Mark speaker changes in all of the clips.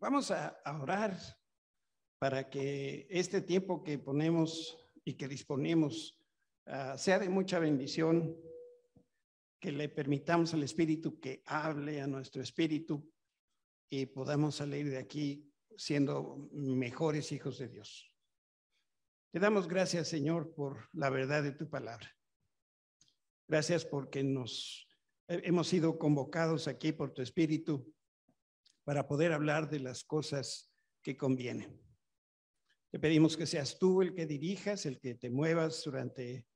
Speaker 1: Vamos a, orar para que este tiempo que ponemos y que disponemos ah, sea de mucha bendición, que le permitamos al Espíritu que hable a nuestro espíritu y podamos salir de aquí siendo mejores hijos de Dios. Te damos gracias, Señor, por la verdad de tu palabra. Gracias porque nos hemos sido convocados aquí por tu Espíritu para poder hablar de las cosas que convienen. Te pedimos que seas tú el que dirijas, el que te muevas durante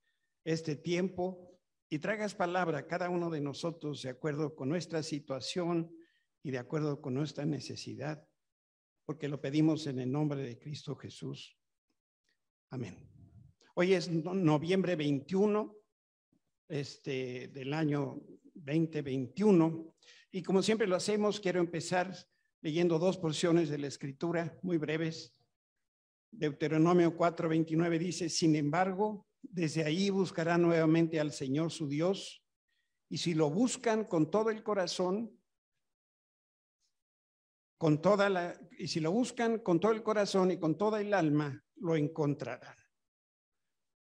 Speaker 1: este tiempo y traigas palabra a cada uno de nosotros de acuerdo con nuestra situación y de acuerdo con nuestra necesidad, porque lo pedimos en el nombre de Cristo Jesús. Amén. Hoy es noviembre 21 este, del año 2021 y como siempre lo hacemos, quiero empezar leyendo dos porciones de la escritura muy breves. Deuteronomio 4:29 dice, sin embargo, desde ahí buscarán nuevamente al Señor su Dios, y si lo buscan con todo el corazón, con toda la, y si lo buscan con todo el corazón y con toda el alma, lo encontrarán.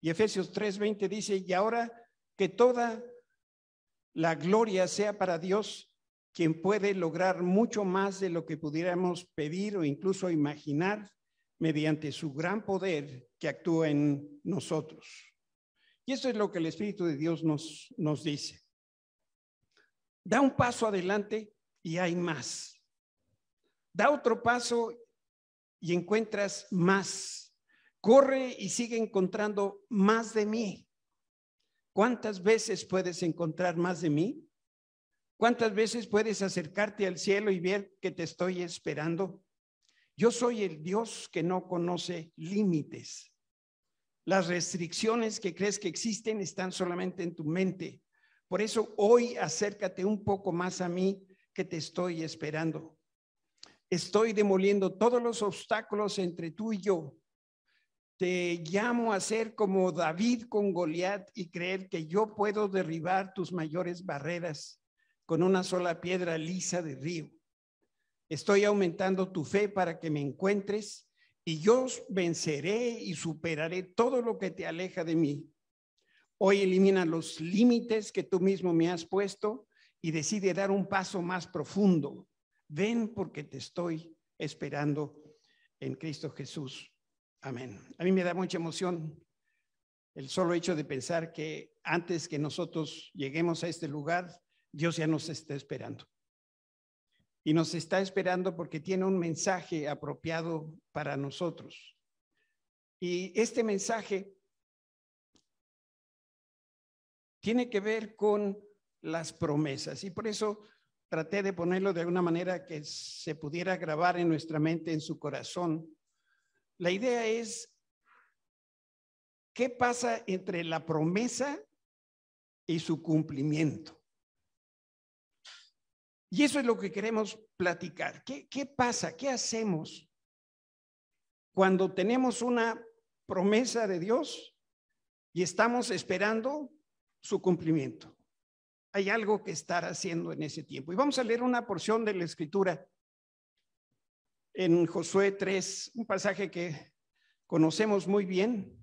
Speaker 1: Y Efesios 3:20 dice, y ahora que toda la gloria sea para Dios, quien puede lograr mucho más de lo que pudiéramos pedir o incluso imaginar mediante su gran poder que actúa en nosotros. Y eso es lo que el Espíritu de Dios nos, nos dice. Da un paso adelante y hay más. Da otro paso y encuentras más. Corre y sigue encontrando más de mí. ¿Cuántas veces puedes encontrar más de mí? ¿Cuántas veces puedes acercarte al cielo y ver que te estoy esperando? Yo soy el Dios que no conoce límites. Las restricciones que crees que existen están solamente en tu mente. Por eso hoy acércate un poco más a mí que te estoy esperando. Estoy demoliendo todos los obstáculos entre tú y yo te llamo a ser como David con Goliat y creer que yo puedo derribar tus mayores barreras con una sola piedra lisa de río. Estoy aumentando tu fe para que me encuentres y yo venceré y superaré todo lo que te aleja de mí. Hoy elimina los límites que tú mismo me has puesto y decide dar un paso más profundo. Ven porque te estoy esperando en Cristo Jesús. Amén. A mí me da mucha emoción el solo hecho de pensar que antes que nosotros lleguemos a este lugar, Dios ya nos está esperando. Y nos está esperando porque tiene un mensaje apropiado para nosotros. Y este mensaje tiene que ver con las promesas. Y por eso traté de ponerlo de alguna manera que se pudiera grabar en nuestra mente, en su corazón la idea es, ¿qué pasa entre la promesa y su cumplimiento? Y eso es lo que queremos platicar. ¿Qué, pasa? ¿Qué hacemos cuando tenemos una promesa de Dios y estamos esperando su cumplimiento? Hay algo que estar haciendo en ese tiempo. Y vamos a leer una porción de la escritura en Josué 3, un pasaje que conocemos muy bien.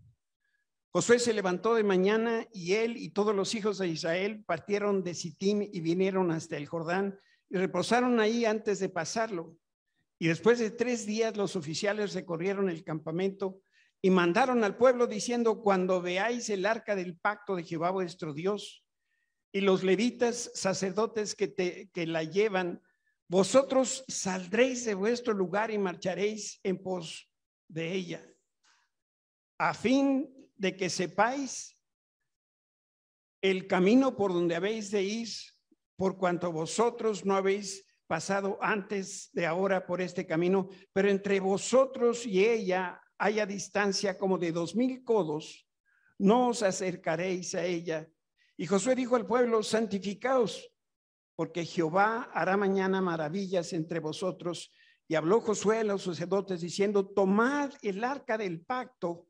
Speaker 1: Josué se levantó de mañana y él y todos los hijos de Israel partieron de Sittim y vinieron hasta el Jordán reposaron ahí antes de pasarlo. Y después de tres días los oficiales recorrieron el campamento y mandaron al pueblo diciendo, cuando veáis el arca del pacto de Jehová vuestro Dios y los levitas sacerdotes que, te, que la llevan, vosotros saldréis de vuestro lugar y marcharéis en pos de ella, a fin de que sepáis el camino por donde habéis de ir, por cuanto vosotros no habéis pasado antes de ahora por este camino, pero entre vosotros y ella haya distancia como de dos mil codos, no os acercaréis a ella. Y Josué dijo al pueblo, santificaos porque Jehová hará mañana maravillas entre vosotros. Y habló Josué a los sacerdotes diciendo, tomad el arca del pacto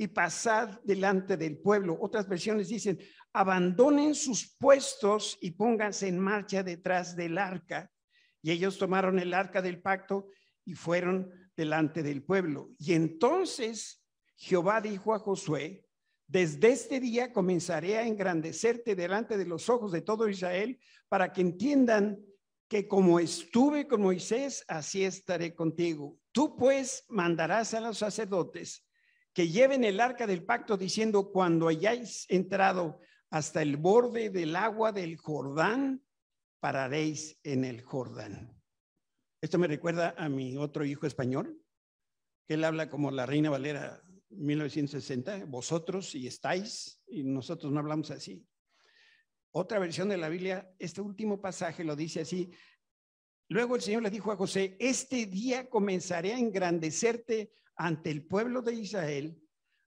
Speaker 1: y pasad delante del pueblo. Otras versiones dicen, abandonen sus puestos y pónganse en marcha detrás del arca. Y ellos tomaron el arca del pacto y fueron delante del pueblo. Y entonces Jehová dijo a Josué, desde este día comenzaré a engrandecerte delante de los ojos de todo Israel para que entiendan que como estuve con Moisés, así estaré contigo. Tú pues mandarás a los sacerdotes que lleven el arca del pacto diciendo, cuando hayáis entrado hasta el borde del agua del Jordán, pararéis en el Jordán. Esto me recuerda a mi otro hijo español, que él habla como la Reina Valera 1960, vosotros y estáis, y nosotros no hablamos así. Otra versión de la Biblia, este último pasaje lo dice así. Luego el Señor le dijo a José, este día comenzaré a engrandecerte ante el pueblo de Israel.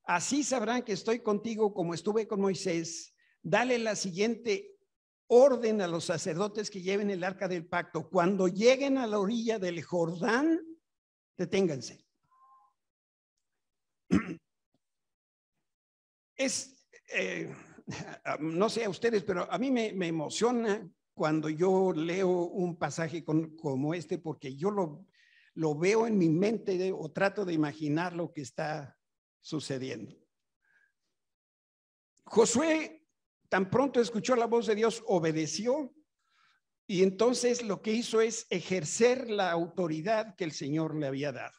Speaker 1: Así sabrán que estoy contigo como estuve con Moisés. Dale la siguiente orden a los sacerdotes que lleven el arca del pacto. Cuando lleguen a la orilla del Jordán, deténganse. Es, eh, no sé a ustedes, pero a mí me, emociona cuando yo leo un pasaje como este, porque yo lo, lo veo en mi mente o trato de imaginar lo que está sucediendo. Josué tan pronto escuchó la voz de Dios, obedeció y entonces lo que hizo es ejercer la autoridad que el Señor le había dado.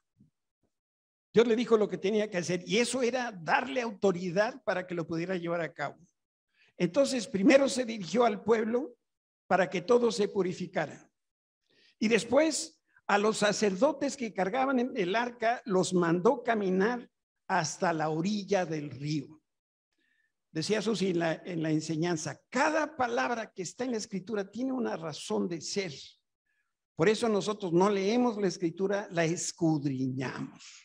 Speaker 1: Dios le dijo lo que tenía que hacer y eso era darle autoridad para que lo pudiera llevar a cabo. Entonces, primero se dirigió al pueblo para que todos se purificaran. Y después a los sacerdotes que cargaban el arca los mandó caminar hasta la orilla del río. Decía Susi en la, en la enseñanza, cada palabra que está en la escritura tiene una razón de ser. Por eso nosotros no leemos la escritura, la escudriñamos.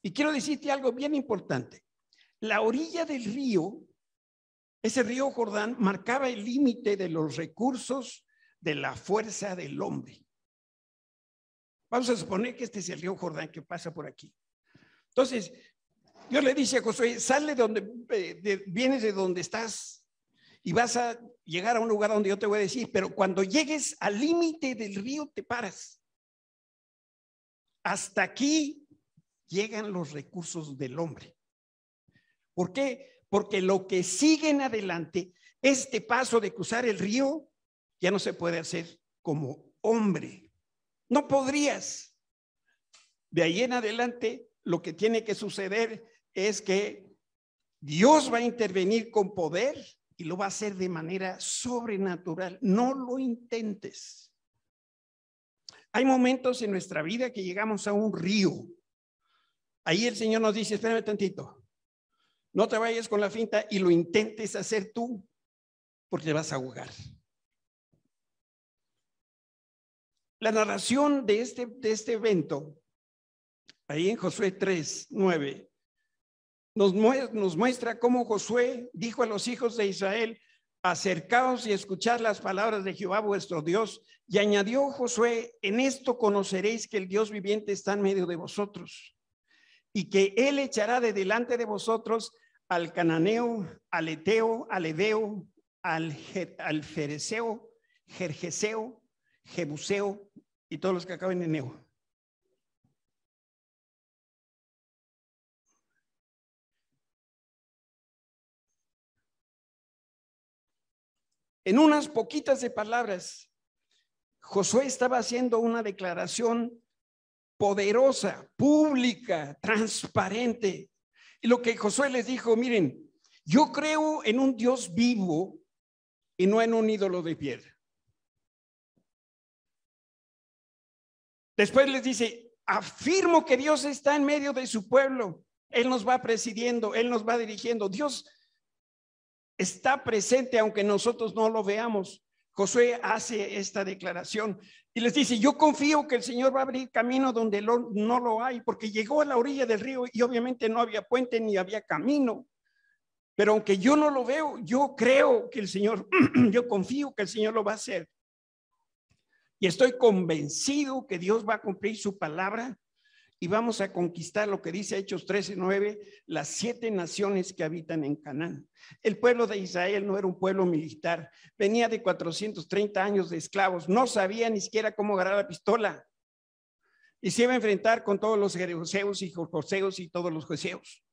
Speaker 1: Y quiero decirte algo bien importante. La orilla del río, ese río Jordán, marcaba el límite de los recursos de la fuerza del hombre. Vamos a suponer que este es el río Jordán que pasa por aquí. Entonces, Dios le dice a Josué, sale de donde eh, vienes de donde estás y vas a llegar a un lugar donde yo te voy a decir, pero cuando llegues al límite del río te paras. Hasta aquí llegan los recursos del hombre. ¿Por qué? Porque lo que sigue en adelante, este paso de cruzar el río, ya no se puede hacer como hombre. No podrías. De ahí en adelante, lo que tiene que suceder es que Dios va a intervenir con poder y lo va a hacer de manera sobrenatural. No lo intentes. Hay momentos en nuestra vida que llegamos a un río. Ahí el Señor nos dice, espérame tantito, no te vayas con la finta y lo intentes hacer tú, porque te vas a ahogar. La narración de este, de este evento, ahí en Josué 3, 9, nos, nos muestra cómo Josué dijo a los hijos de Israel, acercaos y escuchad las palabras de Jehová vuestro Dios. Y añadió Josué, en esto conoceréis que el Dios viviente está en medio de vosotros y que él echará de delante de vosotros al cananeo, al eteo, al edeo, al, al fereceo, jebuseo y todos los que acaben en Neo. En unas poquitas de palabras, Josué estaba haciendo una declaración poderosa, pública, transparente. Y lo que Josué les dijo, miren, yo creo en un Dios vivo y no en un ídolo de piedra. Después les dice, afirmo que Dios está en medio de su pueblo. Él nos va presidiendo, Él nos va dirigiendo. Dios está presente aunque nosotros no lo veamos. Josué hace esta declaración y les dice, yo confío que el Señor va a abrir camino donde no lo hay, porque llegó a la orilla del río y obviamente no había puente ni había camino. Pero aunque yo no lo veo, yo creo que el Señor, yo confío que el Señor lo va a hacer. Y estoy convencido que Dios va a cumplir su palabra y vamos a conquistar lo que dice Hechos 13, 9, las siete naciones que habitan en Canaán. El pueblo de Israel no era un pueblo militar, venía de 430 años de esclavos, no sabía ni siquiera cómo agarrar la pistola y se iba a enfrentar con todos los jereoseos y joseos y todos los jueceos.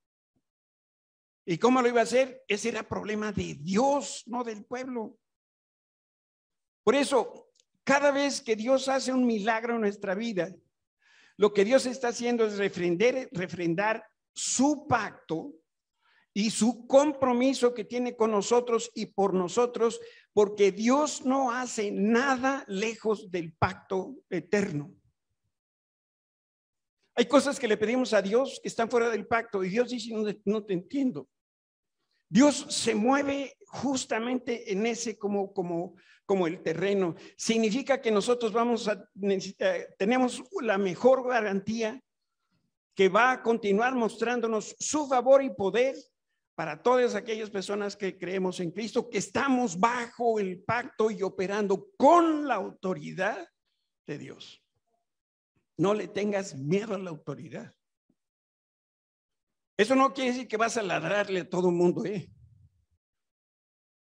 Speaker 1: ¿Y cómo lo iba a hacer? Ese era problema de Dios, no del pueblo. Por eso, cada vez que Dios hace un milagro en nuestra vida, lo que Dios está haciendo es refrendar, su pacto y su compromiso que tiene con nosotros y por nosotros, porque Dios no hace nada lejos del pacto eterno. Hay cosas que le pedimos a Dios que están fuera del pacto y Dios dice, no, no te entiendo. Dios se mueve justamente en ese como, como, como el terreno. Significa que nosotros vamos a tenemos la mejor garantía que va a continuar mostrándonos su favor y poder para todas aquellas personas que creemos en Cristo, que estamos bajo el pacto y operando con la autoridad de Dios. No le tengas miedo a la autoridad. Eso no quiere decir que vas a ladrarle a todo el mundo, ¿eh?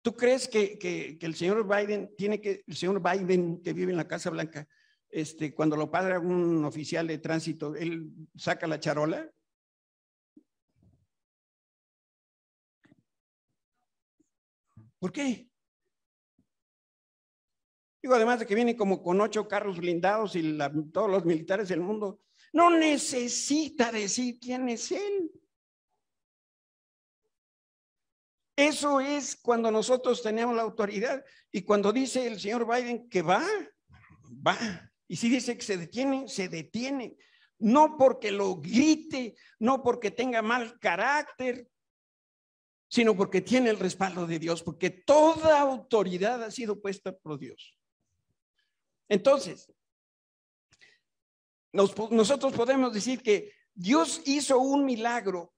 Speaker 1: ¿Tú crees que, el señor Biden tiene que, el señor Biden que vive en la Casa Blanca, este, cuando lo padre un oficial de tránsito, él saca la charola? ¿Por qué? Digo, además de que viene como con ocho carros blindados y todos los militares del mundo, no necesita decir quién es él. Eso es cuando nosotros tenemos la autoridad y cuando dice el señor Biden que va, va. Y si dice que se detiene, se detiene. No porque lo grite, no porque tenga mal carácter, sino porque tiene el respaldo de Dios, porque toda autoridad ha sido puesta por Dios. Entonces, nosotros podemos decir que Dios hizo un milagro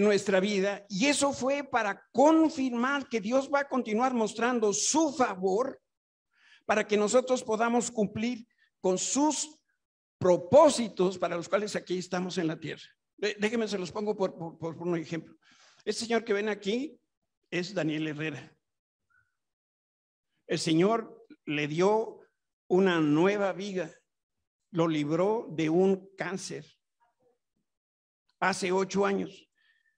Speaker 1: nuestra vida y eso fue para confirmar que Dios va a continuar mostrando su favor para que nosotros podamos cumplir con sus propósitos para los cuales aquí estamos en la tierra. Déjenme, se los pongo por, por, un ejemplo. Este señor que ven aquí es Daniel Herrera. El Señor le dio una nueva vida, lo libró de un cáncer hace ocho años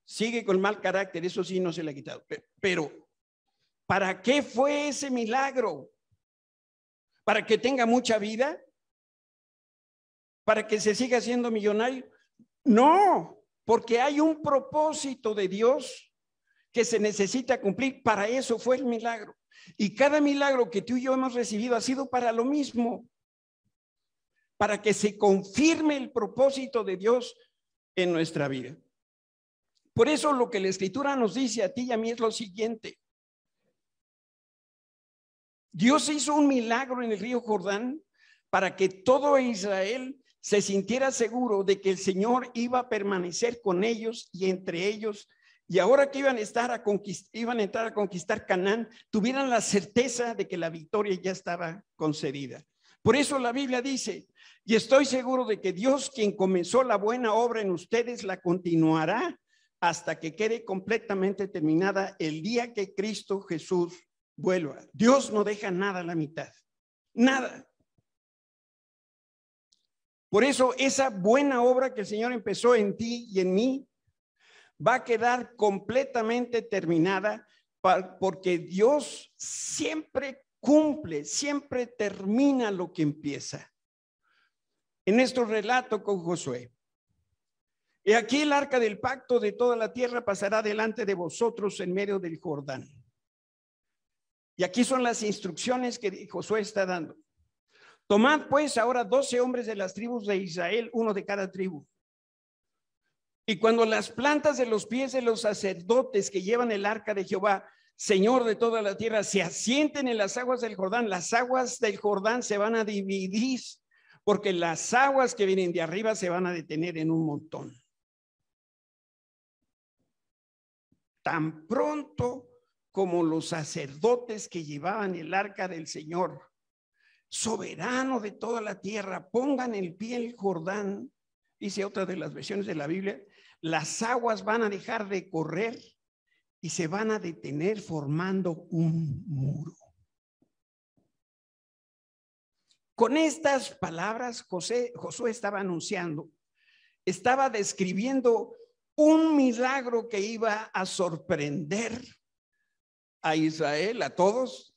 Speaker 1: sigue con mal carácter, eso sí no se le ha quitado. Pero, ¿para qué fue ese milagro? ¿Para que tenga mucha vida? ¿Para que se siga siendo millonario? No, porque hay un propósito de Dios que se necesita cumplir. Para eso fue el milagro. Y cada milagro que tú y yo hemos recibido ha sido para lo mismo, para que se confirme el propósito de Dios en nuestra vida. Por eso lo que la escritura nos dice a ti y a mí es lo siguiente. Dios hizo un milagro en el río Jordán para que todo Israel se sintiera seguro de que el Señor iba a permanecer con ellos y entre ellos. Y ahora que iban a, estar a iban a entrar a conquistar Canaán, tuvieran la certeza de que la victoria ya estaba concedida. Por eso la Biblia dice, y estoy seguro de que Dios, quien comenzó la buena obra en ustedes, la continuará hasta que quede completamente terminada el día que Cristo Jesús vuelva. Dios no deja nada a la mitad, nada. Por eso esa buena obra que el Señor empezó en ti y en mí va a quedar completamente terminada porque Dios siempre cumple, siempre termina lo que empieza. En nuestro relato con Josué, y aquí el arca del pacto de toda la tierra pasará delante de vosotros en medio del Jordán. Y aquí son las instrucciones que Josué está dando. Tomad pues ahora doce hombres de las tribus de Israel, uno de cada tribu. Y cuando las plantas de los pies de los sacerdotes que llevan el arca de Jehová, Señor de toda la tierra, se asienten en las aguas del Jordán, las aguas del Jordán se van a dividir, porque las aguas que vienen de arriba se van a detener en un montón. Tan pronto como los sacerdotes que llevaban el arca del Señor soberano de toda la tierra, pongan el pie el Jordán, dice otra de las versiones de la Biblia, las aguas van a dejar de correr y se van a detener formando un muro. Con estas palabras, José, Josué estaba anunciando, estaba describiendo un milagro que iba a sorprender a Israel, a todos,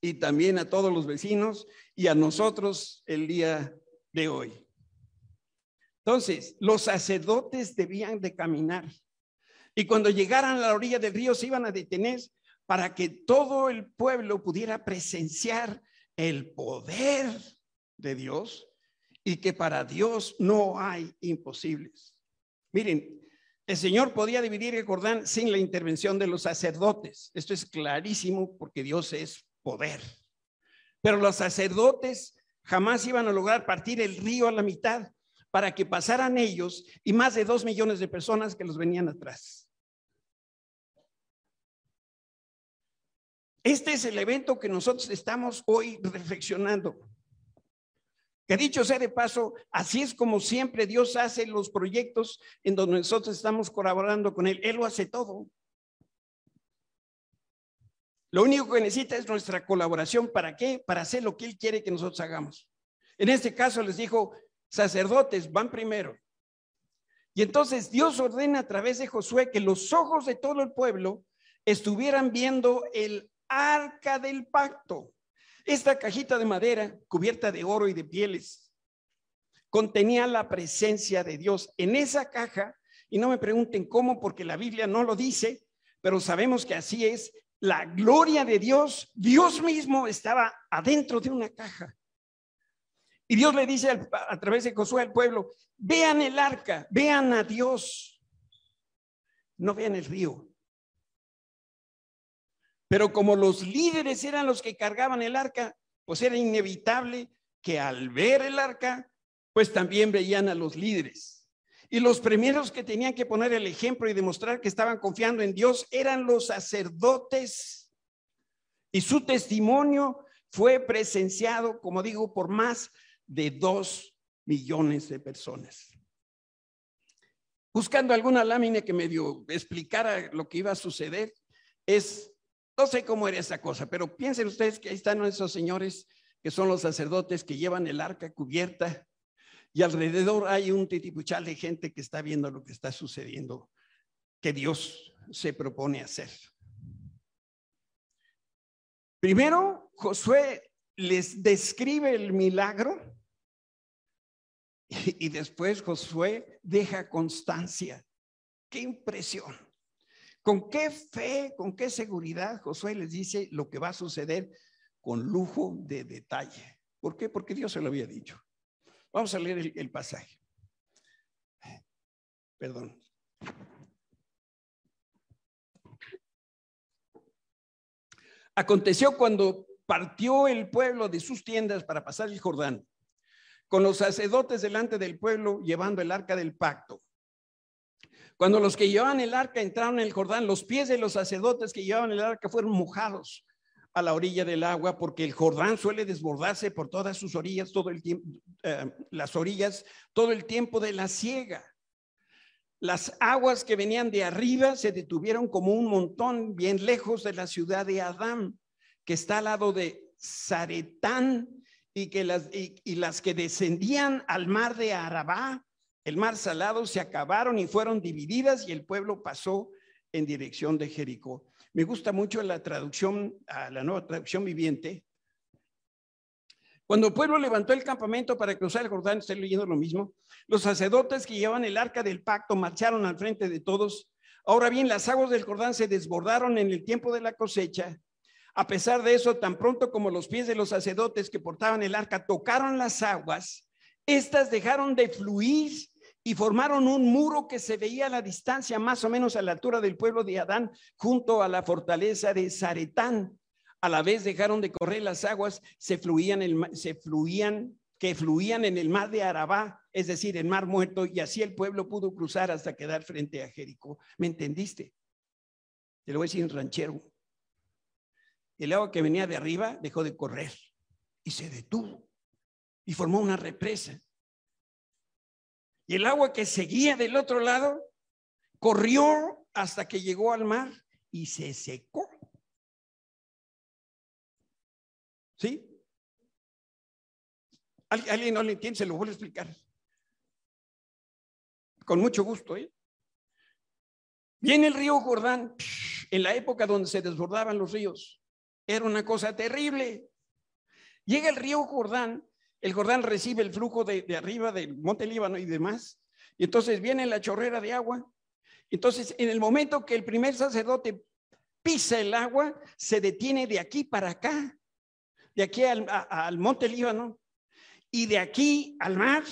Speaker 1: y también a todos los vecinos y a nosotros el día de hoy. Entonces, los sacerdotes debían de caminar y cuando llegaran a la orilla del río se iban a detener para que todo el pueblo pudiera presenciar el poder de Dios y que para Dios no hay imposibles. Miren, el Señor podía dividir el Jordán sin la intervención de los sacerdotes. Esto es clarísimo porque Dios es poder. Pero los sacerdotes jamás iban a lograr partir el río a la mitad para que pasaran ellos y más de dos millones de personas que los venían atrás. Este es el evento que nosotros estamos hoy reflexionando. Que dicho sea de paso, así es como siempre Dios hace los proyectos en donde nosotros estamos colaborando con Él. Él lo hace todo. Lo único que necesita es nuestra colaboración. ¿Para qué? Para hacer lo que Él quiere que nosotros hagamos. En este caso les dijo, sacerdotes, van primero. Y entonces Dios ordena a través de Josué que los ojos de todo el pueblo estuvieran viendo el arca del pacto. Esta cajita de madera cubierta de oro y de pieles contenía la presencia de Dios. En esa caja, y no me pregunten cómo, porque la Biblia no lo dice, pero sabemos que así es, la gloria de Dios, Dios mismo estaba adentro de una caja. Y Dios le dice a través de Josué al pueblo, vean el arca, vean a Dios, no vean el río. Pero como los líderes eran los que cargaban el arca, pues era inevitable que al ver el arca, pues también veían a los líderes. Y los primeros que tenían que poner el ejemplo y demostrar que estaban confiando en Dios eran los sacerdotes. Y su testimonio fue presenciado, como digo, por más de dos millones de personas. Buscando alguna lámina que medio explicara lo que iba a suceder, es no sé cómo era esa cosa, pero piensen ustedes que ahí están esos señores que son los sacerdotes que llevan el arca cubierta y alrededor hay un titipuchal de gente que está viendo lo que está sucediendo, que Dios se propone hacer. Primero, Josué les describe el milagro y, después Josué deja constancia. Qué impresión. ¿Con qué fe, con qué seguridad Josué les dice lo que va a suceder con lujo de detalle? ¿Por qué? Porque Dios se lo había dicho. Vamos a leer el, pasaje. Perdón. Aconteció cuando partió el pueblo de sus tiendas para pasar el Jordán, con los sacerdotes delante del pueblo llevando el arca del pacto cuando los que llevaban el arca entraron en el Jordán, los pies de los sacerdotes que llevaban el arca fueron mojados a la orilla del agua, porque el Jordán suele desbordarse por todas sus orillas, todo el tiempo, eh, las orillas, todo el tiempo de la siega. Las aguas que venían de arriba se detuvieron como un montón bien lejos de la ciudad de Adán, que está al lado de Zaretán, y, que las, y las que descendían al mar de Arabá el mar salado se acabaron y fueron divididas y el pueblo pasó en dirección de Jericó. Me gusta mucho la traducción, la nueva traducción viviente. Cuando el pueblo levantó el campamento para cruzar el Jordán, estoy leyendo lo mismo, los sacerdotes que llevaban el arca del pacto marcharon al frente de todos. Ahora bien, las aguas del Jordán se desbordaron en el tiempo de la cosecha. A pesar de eso, tan pronto como los pies de los sacerdotes que portaban el arca tocaron las aguas, estas dejaron de fluir y formaron un muro que se veía a la distancia, más o menos a la altura del pueblo de Adán, junto a la fortaleza de Zaretán. A la vez dejaron de correr las aguas, se fluían, se fluían, que fluían en el mar de Arabá, es decir, el mar muerto, y así el pueblo pudo cruzar hasta quedar frente a Jericó. ¿Me entendiste? Te lo voy a decir en ranchero. El agua que venía de arriba dejó de correr y se detuvo y formó una represa. Y el agua que seguía del otro lado corrió hasta que llegó al mar y se secó. ¿Sí? ¿Alguien no le entiende? Se lo voy a explicar. Con mucho gusto, ¿eh? Viene el río Jordán en la época donde se desbordaban los ríos. Era una cosa terrible. Llega el río Jordán, el Jordán recibe el flujo de, arriba del monte Líbano y demás, y entonces viene la chorrera de agua. Entonces, en el momento que el primer sacerdote pisa el agua, se detiene de aquí para acá, de aquí al, al monte Líbano, y de aquí al mar,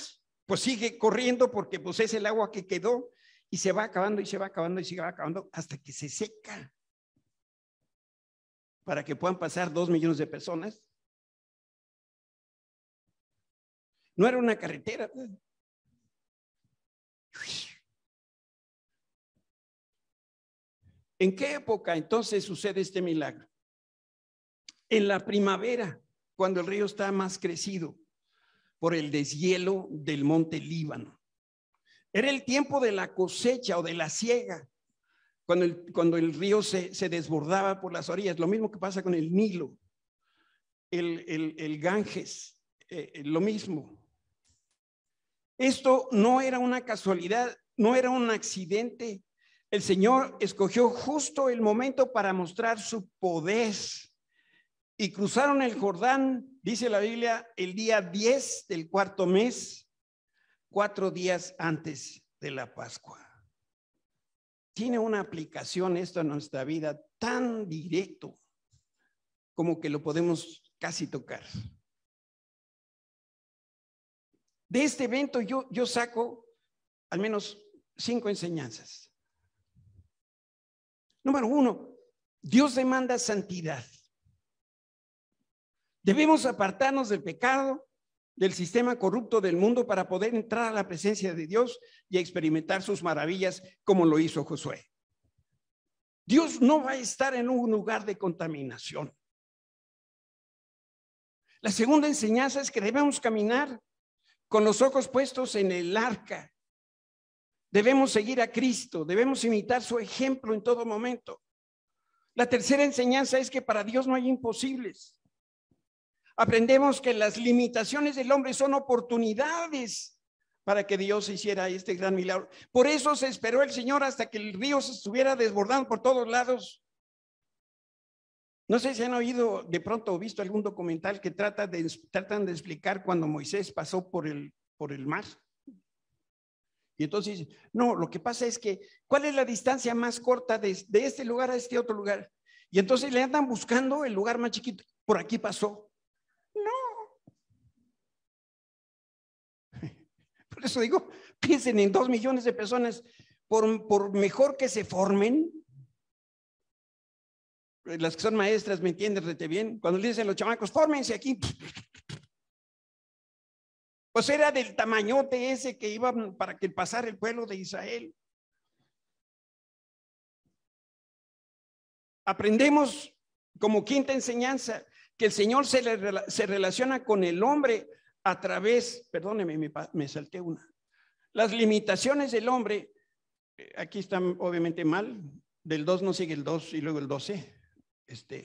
Speaker 1: pues sigue corriendo porque pues es el agua que quedó y se va acabando y se va acabando y se va acabando hasta que se seca para que puedan pasar dos millones de personas. No era una carretera. ¿En qué época entonces sucede este milagro? En la primavera, cuando el río está más crecido por el deshielo del monte Líbano. Era el tiempo de la cosecha o de la siega cuando el, río se, desbordaba por las orillas, lo mismo que pasa con el Nilo, el Ganges, eh, eh, lo mismo. Esto no era una casualidad, no era un accidente. El Señor escogió justo el momento para mostrar su poder. Y cruzaron el Jordán, dice la Biblia, el día 10 del cuarto mes, cuatro días antes de la Pascua tiene una aplicación esto en nuestra vida tan directo como que lo podemos casi tocar. De este evento yo, yo saco al menos cinco enseñanzas. Número uno, Dios demanda santidad. Debemos apartarnos del pecado del sistema corrupto del mundo para poder entrar a la presencia de Dios y experimentar sus maravillas como lo hizo Josué. Dios no va a estar en un lugar de contaminación. La segunda enseñanza es que debemos caminar con los ojos puestos en el arca. Debemos seguir a Cristo, debemos imitar su ejemplo en todo momento. La tercera enseñanza es que para Dios no hay imposibles aprendemos que las limitaciones del hombre son oportunidades para que Dios hiciera este gran milagro. Por eso se esperó el Señor hasta que el río se estuviera desbordando por todos lados. No sé si han oído de pronto o visto algún documental que trata de, tratan de explicar cuando Moisés pasó por el, por el mar. Y entonces, no, lo que pasa es que, ¿cuál es la distancia más corta de, de este lugar a este otro lugar? Y entonces le andan buscando el lugar más chiquito. Por aquí pasó. Por eso digo, piensen en dos millones de personas, por, por mejor que se formen, las que son maestras me entienden rete bien, cuando le dicen los chamacos, fórmense aquí. Pues era del tamañote ese que iba para que pasara el pueblo de Israel. Aprendemos como quinta enseñanza que el Señor se, se relaciona con el hombre a través, perdóneme, me, me salté una. Las limitaciones del hombre, eh, aquí están obviamente mal, del 2 no sigue el 2 y luego el 12. Este,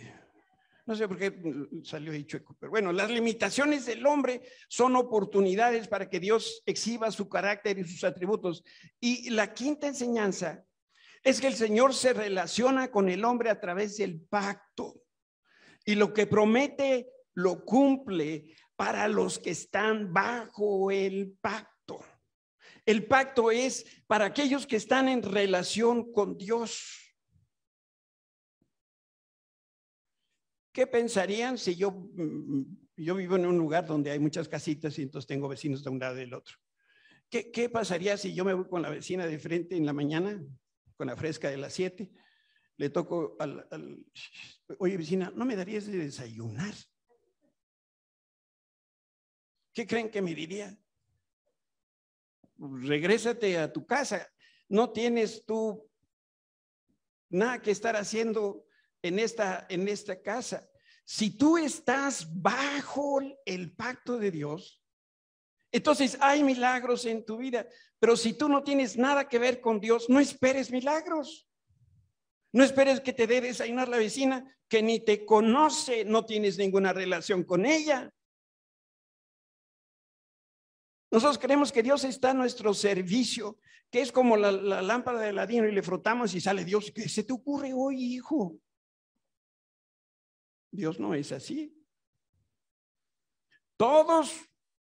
Speaker 1: no sé por qué salió ahí chueco, pero bueno, las limitaciones del hombre son oportunidades para que Dios exhiba su carácter y sus atributos. Y la quinta enseñanza es que el Señor se relaciona con el hombre a través del pacto. Y lo que promete lo cumple para los que están bajo el pacto. El pacto es para aquellos que están en relación con Dios. ¿Qué pensarían si yo, mm, yo vivo en un lugar donde hay muchas casitas y entonces tengo vecinos de un lado y del otro? ¿Qué, ¿Qué, pasaría si yo me voy con la vecina de frente en la mañana, con la fresca de las 7? Le toco al, al, oye vecina, ¿no me darías de desayunar? ¿Qué creen que me diría? Regrésate a tu casa. No tienes tú nada que estar haciendo en esta, en esta casa. Si tú estás bajo el pacto de Dios, entonces hay milagros en tu vida, pero si tú no tienes nada que ver con Dios, no esperes milagros. No esperes que te dé desayunar la vecina que ni te conoce, no tienes ninguna relación con ella. Nosotros creemos que Dios está a nuestro servicio, que es como la, lámpara de ladino y le frotamos y sale Dios. ¿Qué se te ocurre hoy, hijo? Dios no es así. Todos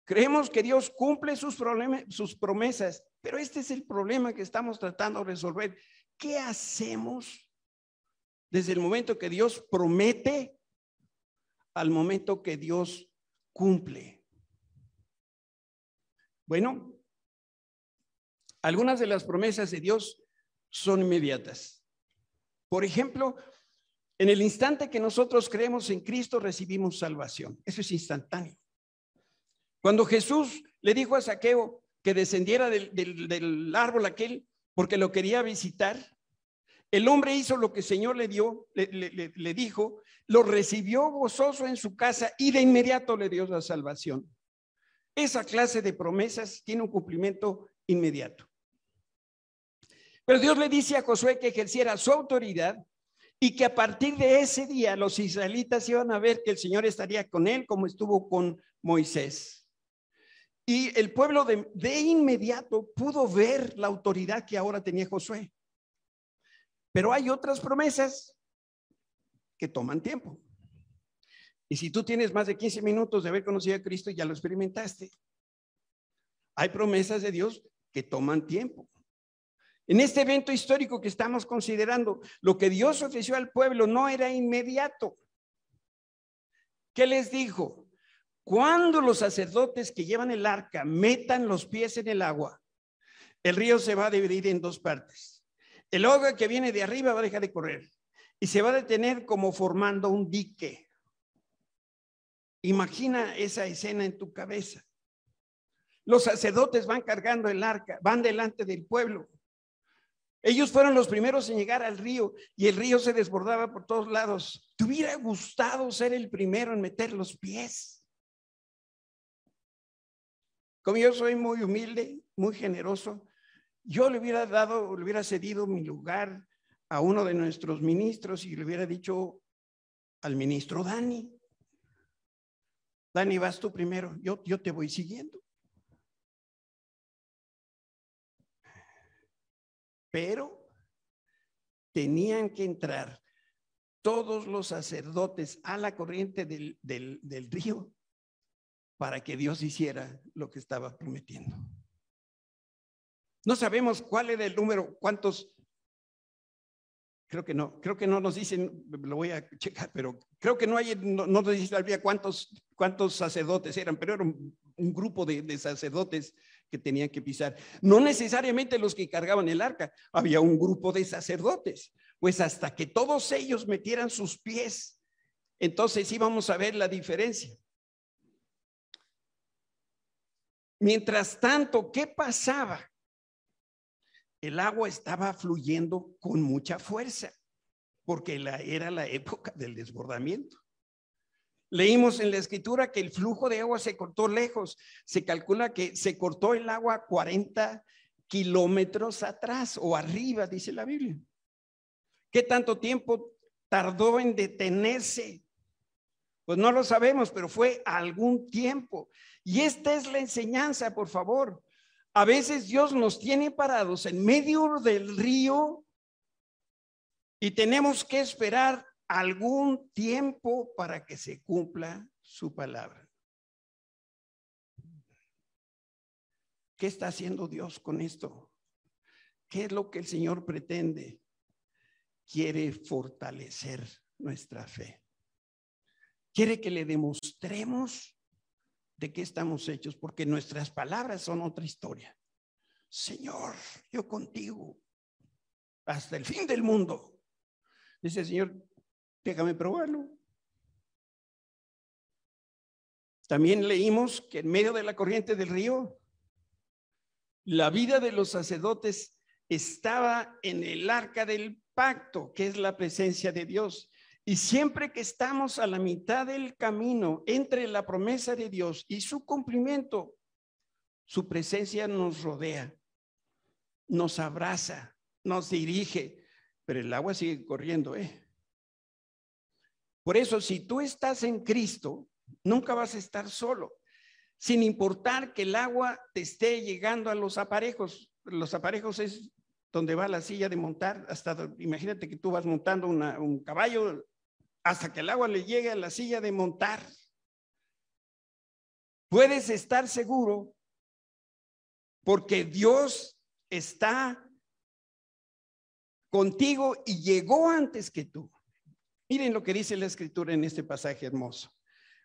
Speaker 1: creemos que Dios cumple sus, sus promesas, pero este es el problema que estamos tratando de resolver. ¿Qué hacemos desde el momento que Dios promete al momento que Dios cumple? Bueno, algunas de las promesas de Dios son inmediatas. Por ejemplo, en el instante que nosotros creemos en Cristo, recibimos salvación. Eso es instantáneo. Cuando Jesús le dijo a Saqueo que descendiera del, árbol aquel porque lo quería visitar, el hombre hizo lo que el Señor le dio, le, le dijo, lo recibió gozoso en su casa y de inmediato le dio la salvación. Esa clase de promesas tiene un cumplimiento inmediato. Pero Dios le dice a Josué que ejerciera su autoridad y que a partir de ese día los israelitas iban a ver que el Señor estaría con él como estuvo con Moisés. Y el pueblo de, de inmediato pudo ver la autoridad que ahora tenía Josué. Pero hay otras promesas que toman tiempo. Y si tú tienes más de 15 minutos de haber conocido a Cristo, ya lo experimentaste. Hay promesas de Dios que toman tiempo. En este evento histórico que estamos considerando, lo que Dios ofreció al pueblo no era inmediato. ¿Qué les dijo? Cuando los sacerdotes que llevan el arca metan los pies en el agua, el río se va a dividir en dos partes. El agua que viene de arriba va a dejar de correr y se va a detener como formando un dique. Imagina esa escena en tu cabeza. Los sacerdotes van cargando el arca, van delante del pueblo ellos fueron los primeros en llegar al río y el río se desbordaba por todos lados. ¿Te hubiera gustado ser el primero en meter los pies? Como yo soy muy humilde, muy generoso, yo le hubiera dado, le hubiera cedido mi lugar a uno de nuestros ministros y le hubiera dicho al ministro Dani, Dani, vas tú primero, yo, yo te voy siguiendo. Pero tenían que entrar todos los sacerdotes a la corriente del, del, río para que Dios hiciera lo que estaba prometiendo. No sabemos cuál era el número, cuántos, creo que no, creo que no nos dicen, lo voy a checar, pero creo que no hay, no, nos dice todavía cuántos, cuántos sacerdotes eran, pero era un, grupo de, de, sacerdotes que tenían que pisar. No necesariamente los que cargaban el arca, había un grupo de sacerdotes, pues hasta que todos ellos metieran sus pies, entonces íbamos a ver la diferencia. Mientras tanto, ¿qué pasaba? El agua estaba fluyendo con mucha fuerza, porque era la época del desbordamiento. Leímos en la escritura que el flujo de agua se cortó lejos. Se calcula que se cortó el agua 40 kilómetros atrás o arriba, dice la Biblia. ¿Qué tanto tiempo tardó en detenerse? Pues no lo sabemos, pero fue algún tiempo. Y esta es la enseñanza, por favor. A veces Dios nos tiene parados en medio del río y tenemos que esperar algún tiempo para que se cumpla su palabra. ¿Qué está haciendo Dios con esto? ¿Qué es lo que el Señor pretende? Quiere fortalecer nuestra fe. Quiere que le demostremos de qué estamos hechos, porque nuestras palabras son otra historia. Señor, yo contigo hasta el fin del mundo. Dice el Señor, Déjame probarlo. También leímos que en medio de la corriente del río, la vida de los sacerdotes estaba en el arca del pacto, que es la presencia de Dios. Y siempre que estamos a la mitad del camino entre la promesa de Dios y su cumplimiento, su presencia nos rodea, nos abraza, nos dirige, pero el agua sigue corriendo, ¿eh? Por eso, si tú estás en Cristo, nunca vas a estar solo, sin importar que el agua te esté llegando a los aparejos. Los aparejos es donde va la silla de montar, hasta imagínate que tú vas montando un caballo hasta que el agua le llegue a la silla de montar. Puedes estar seguro porque Dios está contigo y llegó antes que tú. Miren lo que dice la escritura en este pasaje hermoso.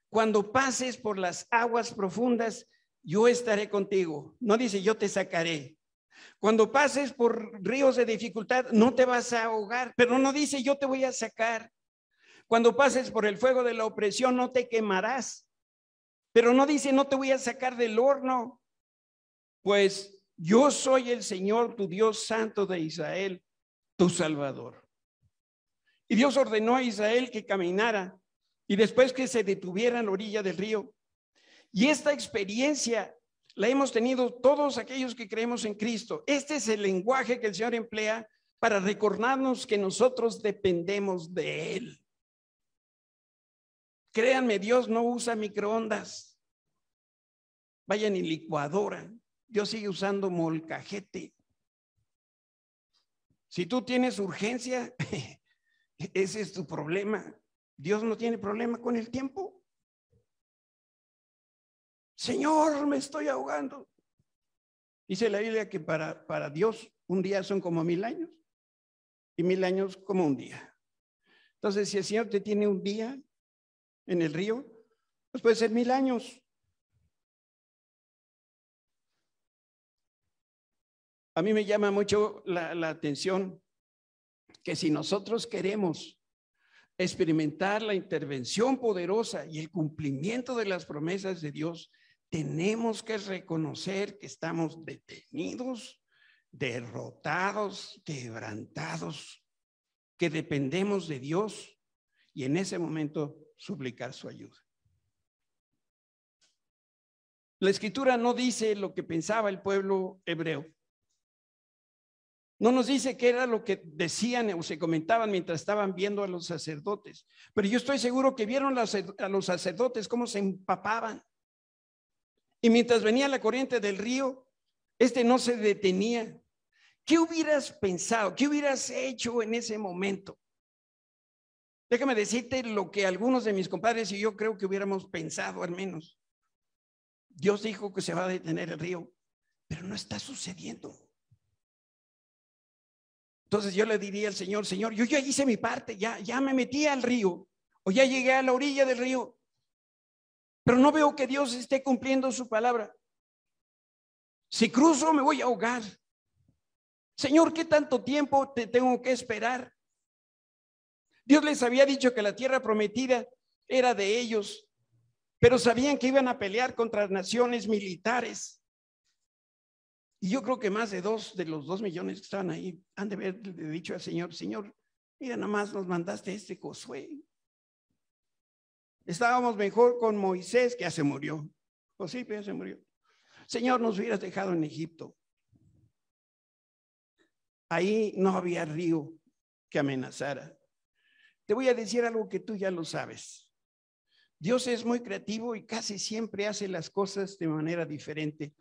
Speaker 1: Cuando pases por las aguas profundas, yo estaré contigo. No dice yo te sacaré. Cuando pases por ríos de dificultad, no te vas a ahogar, pero no dice yo te voy a sacar. Cuando pases por el fuego de la opresión, no te quemarás. Pero no dice no te voy a sacar del horno. Pues yo soy el Señor, tu Dios santo de Israel, tu Salvador. Y Dios ordenó a Israel que caminara y después que se detuviera en la orilla del río. Y esta experiencia la hemos tenido todos aquellos que creemos en Cristo. Este es el lenguaje que el Señor emplea para recordarnos que nosotros dependemos de Él. Créanme, Dios no usa microondas. Vayan en licuadora. Dios sigue usando molcajete. Si tú tienes urgencia, Ese es tu problema. Dios no tiene problema con el tiempo. Señor, me estoy ahogando. Dice la Biblia que para, para Dios un día son como mil años y mil años como un día. Entonces, si el Señor te tiene un día en el río, pues puede ser mil años. A mí me llama mucho la, la atención que si nosotros queremos experimentar la intervención poderosa y el cumplimiento de las promesas de Dios, tenemos que reconocer que estamos detenidos, derrotados, quebrantados, que dependemos de Dios y en ese momento suplicar su ayuda. La escritura no dice lo que pensaba el pueblo hebreo. No nos dice qué era lo que decían o se comentaban mientras estaban viendo a los sacerdotes, pero yo estoy seguro que vieron a los sacerdotes cómo se empapaban. Y mientras venía la corriente del río, este no se detenía. ¿Qué hubieras pensado? ¿Qué hubieras hecho en ese momento? Déjame decirte lo que algunos de mis compadres y yo creo que hubiéramos pensado al menos. Dios dijo que se va a detener el río, pero no está sucediendo. Entonces yo le diría al Señor, Señor, yo ya hice mi parte, ya, ya me metí al río o ya llegué a la orilla del río, pero no veo que Dios esté cumpliendo su palabra. Si cruzo me voy a ahogar. Señor, ¿qué tanto tiempo te tengo que esperar? Dios les había dicho que la tierra prometida era de ellos, pero sabían que iban a pelear contra naciones militares. Y yo creo que más de dos de los dos millones que estaban ahí han de haber dicho al Señor, Señor, mira, nada más nos mandaste este Josué. Estábamos mejor con Moisés, que ya se murió. José ya se murió. Señor, nos hubieras dejado en Egipto. Ahí no había río que amenazara. Te voy a decir algo que tú ya lo sabes. Dios es muy creativo y casi siempre hace las cosas de manera diferente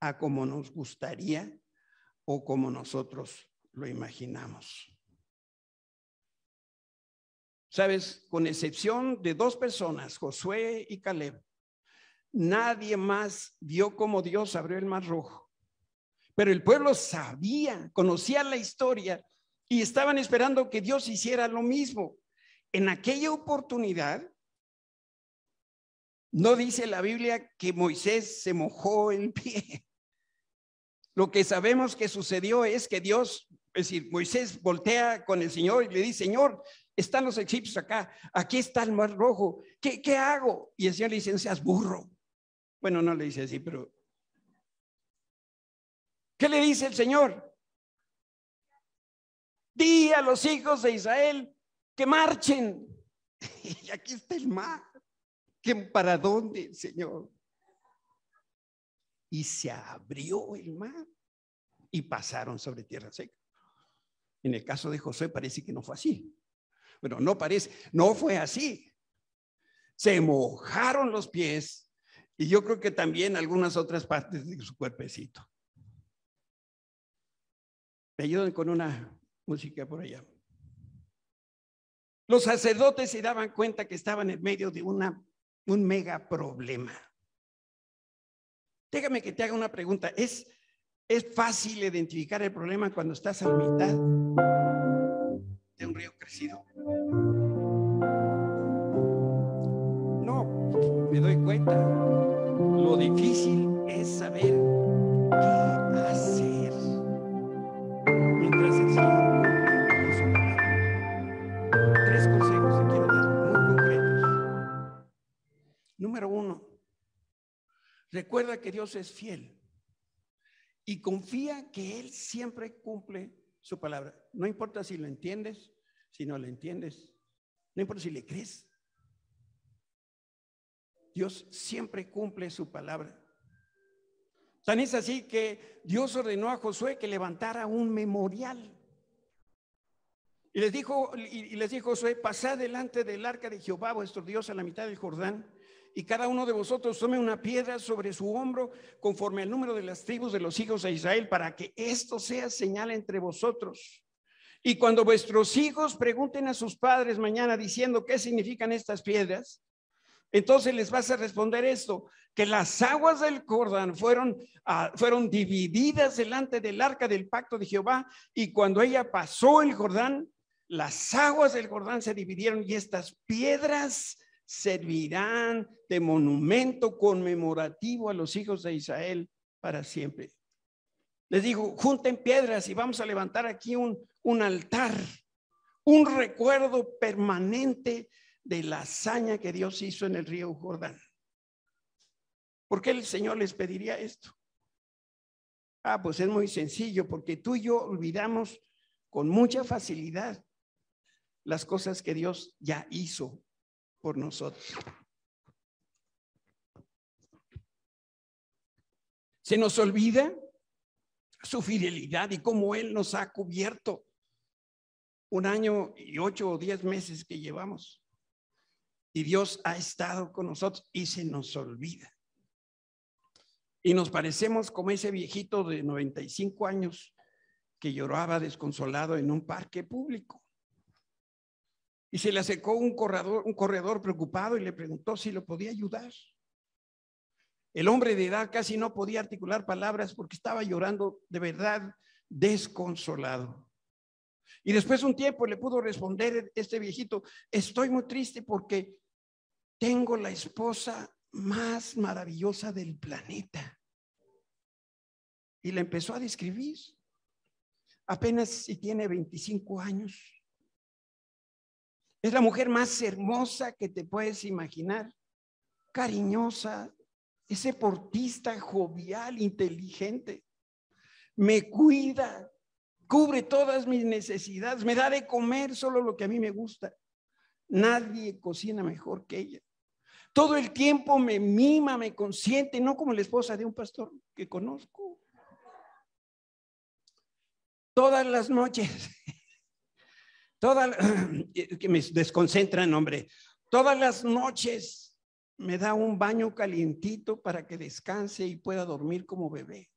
Speaker 1: a como nos gustaría o como nosotros lo imaginamos. Sabes, con excepción de dos personas, Josué y Caleb, nadie más vio cómo Dios abrió el mar rojo. Pero el pueblo sabía, conocía la historia y estaban esperando que Dios hiciera lo mismo. En aquella oportunidad, no dice la Biblia que Moisés se mojó el pie. Lo que sabemos que sucedió es que Dios, es decir, Moisés voltea con el Señor y le dice, Señor, están los egipcios acá, aquí está el mar rojo, ¿qué, qué hago? Y el Señor le dice, seas burro. Bueno, no le dice así, pero... ¿Qué le dice el Señor? Di a los hijos de Israel que marchen. Y aquí está el mar. ¿Qué, ¿Para dónde, Señor? Y se abrió el mar y pasaron sobre tierra seca. En el caso de José parece que no fue así. Bueno, no parece, no fue así. Se mojaron los pies y yo creo que también algunas otras partes de su cuerpecito. Me ayudan con una música por allá. Los sacerdotes se daban cuenta que estaban en medio de una, un mega problema. Déjame que te haga una pregunta. ¿Es, ¿Es fácil identificar el problema cuando estás a la mitad de un río crecido? No, me doy cuenta. Lo difícil es saber qué hacer mientras el Tres consejos que quiero dar muy concretos. Número uno, recuerda que Dios es fiel y confía que Él siempre cumple su palabra. No importa si lo entiendes, si no lo entiendes, no importa si le crees. Dios siempre cumple su palabra. Tan es así que Dios ordenó a Josué que levantara un memorial. Y les dijo, y les dijo Josué, pasad delante del arca de Jehová vuestro Dios a la mitad del Jordán y cada uno de vosotros tome una piedra sobre su hombro conforme al número de las tribus de los hijos de Israel para que esto sea señal entre vosotros. Y cuando vuestros hijos pregunten a sus padres mañana diciendo qué significan estas piedras, entonces les vas a responder esto, que las aguas del Jordán fueron, ah, fueron divididas delante del arca del pacto de Jehová y cuando ella pasó el Jordán, las aguas del Jordán se dividieron y estas piedras servirán de monumento conmemorativo a los hijos de Israel para siempre. Les digo, junten piedras y vamos a levantar aquí un, un altar, un recuerdo permanente de la hazaña que Dios hizo en el río Jordán. ¿Por qué el Señor les pediría esto? Ah, pues es muy sencillo, porque tú y yo olvidamos con mucha facilidad las cosas que Dios ya hizo por nosotros. Se nos olvida su fidelidad y cómo Él nos ha cubierto un año y ocho o diez meses que llevamos. Y Dios ha estado con nosotros y se nos olvida. Y nos parecemos como ese viejito de 95 años que lloraba desconsolado en un parque público. Y se le acercó un corredor, un corredor preocupado y le preguntó si lo podía ayudar. El hombre de edad casi no podía articular palabras porque estaba llorando de verdad desconsolado. Y después de un tiempo le pudo responder este viejito, estoy muy triste porque tengo la esposa más maravillosa del planeta. Y le empezó a describir. Apenas si tiene 25 años. Es la mujer más hermosa que te puedes imaginar, cariñosa, es deportista, jovial, inteligente. Me cuida, cubre todas mis necesidades, me da de comer solo lo que a mí me gusta. Nadie cocina mejor que ella. Todo el tiempo me mima, me consiente, no como la esposa de un pastor que conozco. Todas las noches Toda, que me desconcentran, hombre. Todas las noches me da un baño calientito para que descanse y pueda dormir como bebé.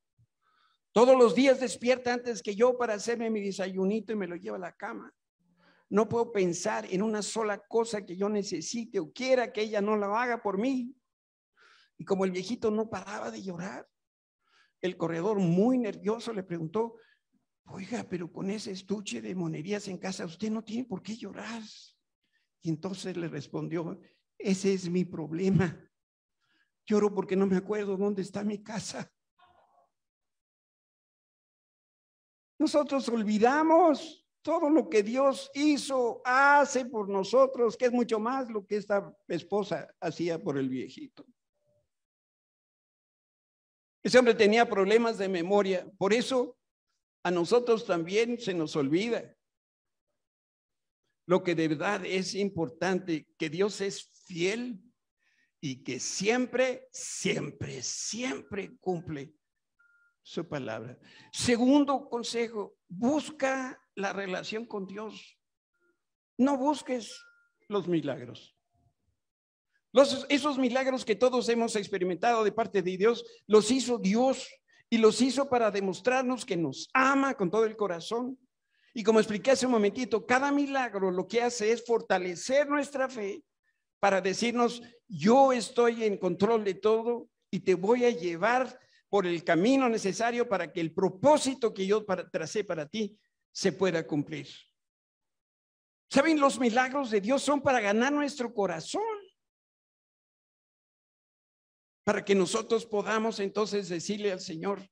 Speaker 1: Todos los días despierta antes que yo para hacerme mi desayunito y me lo lleva a la cama. No puedo pensar en una sola cosa que yo necesite o quiera que ella no la haga por mí. Y como el viejito no paraba de llorar, el corredor muy nervioso le preguntó, Oiga, pero con ese estuche de monerías en casa, usted no tiene por qué llorar. Y entonces le respondió, ese es mi problema. Lloro porque no me acuerdo dónde está mi casa. Nosotros olvidamos todo lo que Dios hizo, hace por nosotros, que es mucho más lo que esta esposa hacía por el viejito. Ese hombre tenía problemas de memoria, por eso a nosotros también se nos olvida. lo que de verdad es importante, que Dios es fiel y que siempre, siempre, siempre cumple su palabra. Segundo consejo, busca la relación con Dios. No busques los milagros. Los, esos milagros que todos hemos experimentado de parte de Dios, los hizo Dios y los hizo para demostrarnos que nos ama con todo el corazón. Y como expliqué hace un momentito, cada milagro lo que hace es fortalecer nuestra fe para decirnos, yo estoy en control de todo y te voy a llevar por el camino necesario para que el propósito que yo tracé para ti se pueda cumplir. ¿Saben? Los milagros de Dios son para ganar nuestro corazón. Para que nosotros podamos entonces decirle al Señor,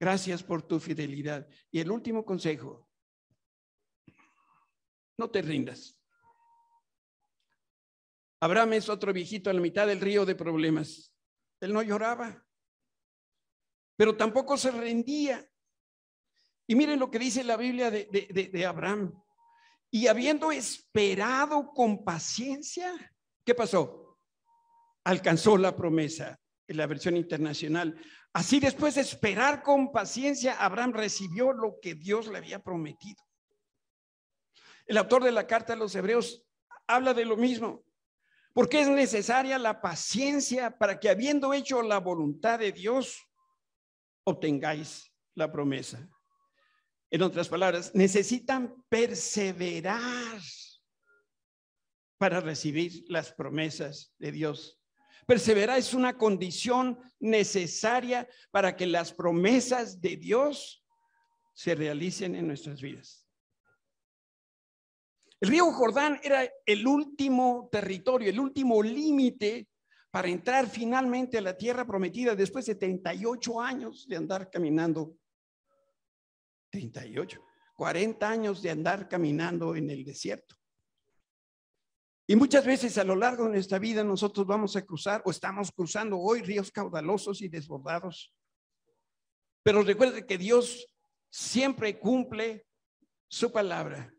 Speaker 1: gracias por tu fidelidad. Y el último consejo, no te rindas. Abraham es otro viejito a la mitad del río de problemas. Él no lloraba, pero tampoco se rendía. Y miren lo que dice la Biblia de, de Abraham. Y habiendo esperado con paciencia, ¿qué pasó? Alcanzó la promesa en la versión internacional. Así después de esperar con paciencia, Abraham recibió lo que Dios le había prometido. El autor de la carta a los hebreos habla de lo mismo, porque es necesaria la paciencia para que habiendo hecho la voluntad de Dios, obtengáis la promesa. En otras palabras, necesitan perseverar para recibir las promesas de Dios. Perseverar es una condición necesaria para que las promesas de Dios se realicen en nuestras vidas. El río Jordán era el último territorio, el último límite para entrar finalmente a la tierra prometida después de 38 años de andar caminando 38, 40 años de andar caminando en el desierto. Y muchas veces a lo largo de nuestra vida nosotros vamos a cruzar o estamos cruzando hoy ríos caudalosos y desbordados. Pero recuerde que Dios siempre cumple su palabra.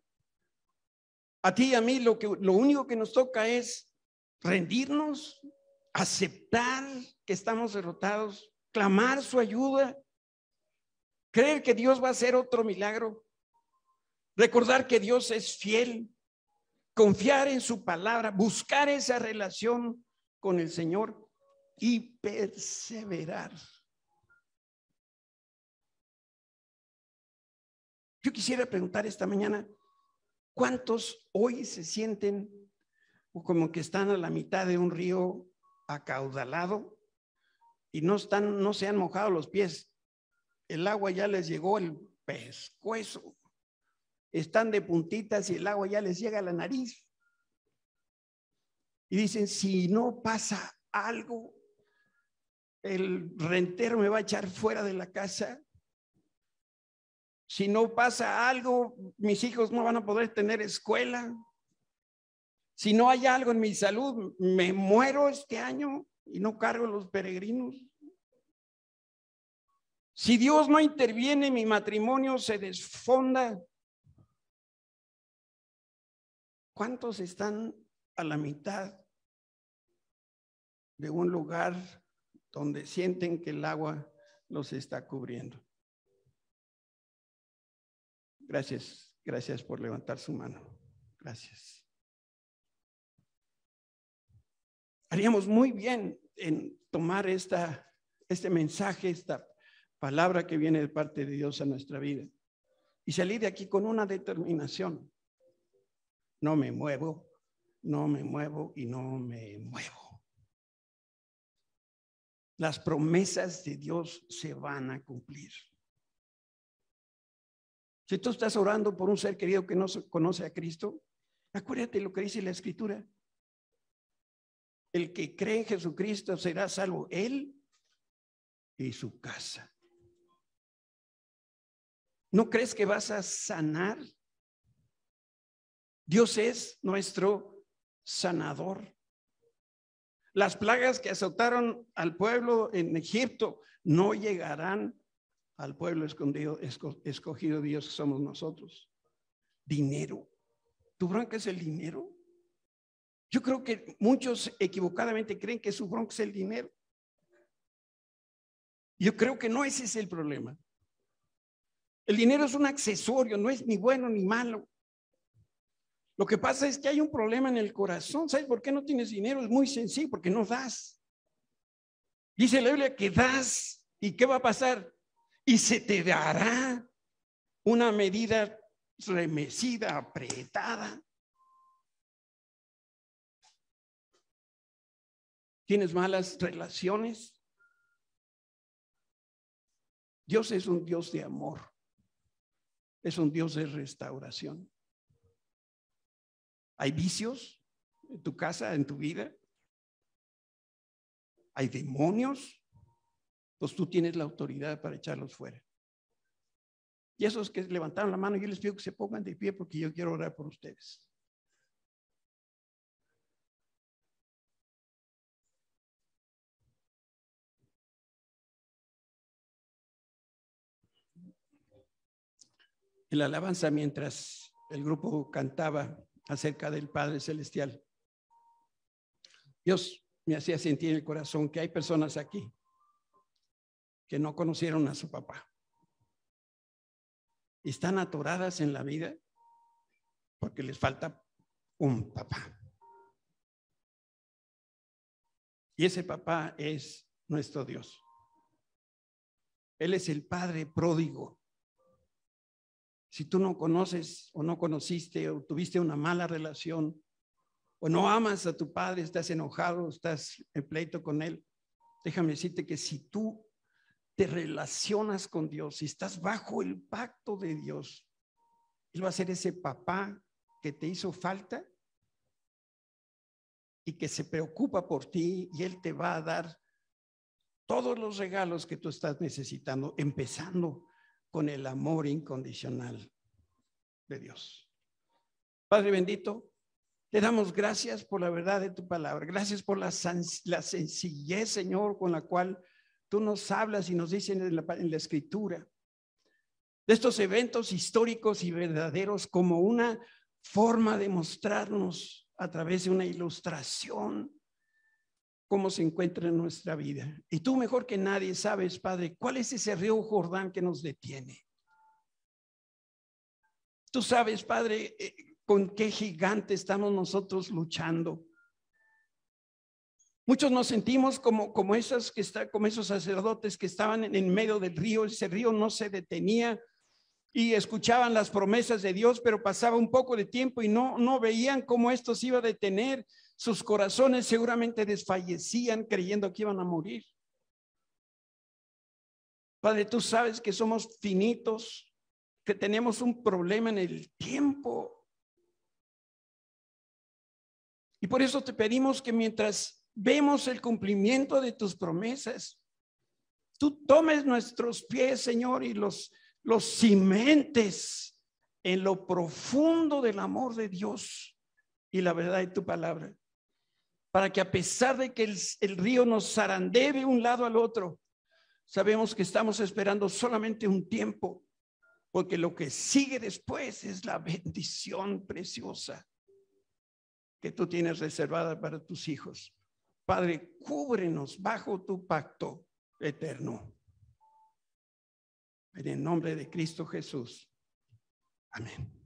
Speaker 1: A ti y a mí lo, que, lo único que nos toca es rendirnos, aceptar que estamos derrotados, clamar su ayuda Creer que Dios va a hacer otro milagro. Recordar que Dios es fiel. Confiar en su palabra. Buscar esa relación con el Señor y perseverar. Yo quisiera preguntar esta mañana, ¿cuántos hoy se sienten como que están a la mitad de un río acaudalado y no están, no se han mojado los pies? el agua ya les llegó el pescuezo. Están de puntitas y el agua ya les llega a la nariz. Y dicen, si no pasa algo, el rentero me va a echar fuera de la casa. Si no pasa algo, mis hijos no van a poder tener escuela. Si no hay algo en mi salud, me muero este año y no cargo los peregrinos. Si Dios no interviene, mi matrimonio se desfonda. ¿Cuántos están a la mitad de un lugar donde sienten que el agua los está cubriendo? Gracias, gracias por levantar su mano. Gracias. Haríamos muy bien en tomar esta, este mensaje, esta palabra que viene de parte de Dios a nuestra vida. Y salir de aquí con una determinación. No me muevo, no me muevo y no me muevo. Las promesas de Dios se van a cumplir. Si tú estás orando por un ser querido que no conoce a Cristo, acuérdate lo que dice la Escritura. El que cree en Jesucristo será salvo, él y su casa. ¿No crees que vas a sanar? Dios es nuestro sanador. Las plagas que azotaron al pueblo en Egipto no llegarán al pueblo escondido, escogido Dios que somos nosotros. Dinero, ¿Tu bronca es el dinero? Yo creo que muchos equivocadamente creen que su bronca es el dinero. Yo creo que no ese es el problema. El dinero es un accesorio, no es ni bueno ni malo. Lo que pasa es que hay un problema en el corazón. ¿Sabes por qué no tienes dinero? Es muy sencillo, porque no das. Dice la Biblia que das. ¿Y qué va a pasar? Y se te dará una medida remecida, apretada. ¿Tienes malas relaciones? Dios es un Dios de amor. Es un Dios de restauración. ¿Hay vicios en tu casa, en tu vida? ¿Hay demonios? Pues tú tienes la autoridad para echarlos fuera. Y esos que levantaron la mano, yo les pido que se pongan de pie porque yo quiero orar por ustedes. En la alabanza, mientras el grupo cantaba acerca del Padre Celestial, Dios me hacía sentir en el corazón que hay personas aquí que no conocieron a su papá están atoradas en la vida porque les falta un papá. Y ese papá es nuestro Dios. Él es el Padre pródigo. Si tú no conoces o no conociste o tuviste una mala relación o no amas a tu padre, estás enojado, estás en pleito con él, déjame decirte que si tú te relacionas con Dios, si estás bajo el pacto de Dios, Él va a ser ese papá que te hizo falta y que se preocupa por ti y Él te va a dar todos los regalos que tú estás necesitando, empezando con el amor incondicional de Dios. Padre bendito, te damos gracias por la verdad de tu palabra. Gracias por la, la sencillez, Señor, con la cual tú nos hablas y nos dices en la, escritura de estos eventos históricos y verdaderos como una forma de mostrarnos a través de una ilustración cómo se encuentra en nuestra vida. Y tú mejor que nadie sabes, Padre, cuál es ese río Jordán que nos detiene. Tú sabes, Padre, eh, con qué gigante estamos nosotros luchando. Muchos nos sentimos como, como, esos que está, como esos sacerdotes que estaban en, en medio del río, ese río no se detenía y escuchaban las promesas de Dios, pero pasaba un poco de tiempo y no, no veían cómo esto se iba a detener. Sus corazones seguramente desfallecían creyendo que iban a morir. Padre, tú sabes que somos finitos, que tenemos un problema en el tiempo. Y por eso te pedimos que mientras vemos el cumplimiento de tus promesas. Tú tomes nuestros pies, Señor, y los, los cimentes en lo profundo del amor de Dios y la verdad de tu palabra. Para que a pesar de que el, río nos zarandee de un lado al otro, sabemos que estamos esperando solamente un tiempo, porque lo que sigue después es la bendición preciosa que tú tienes reservada para tus hijos. Padre, cúbrenos bajo tu pacto eterno. En el nombre de Cristo Jesús. Amén.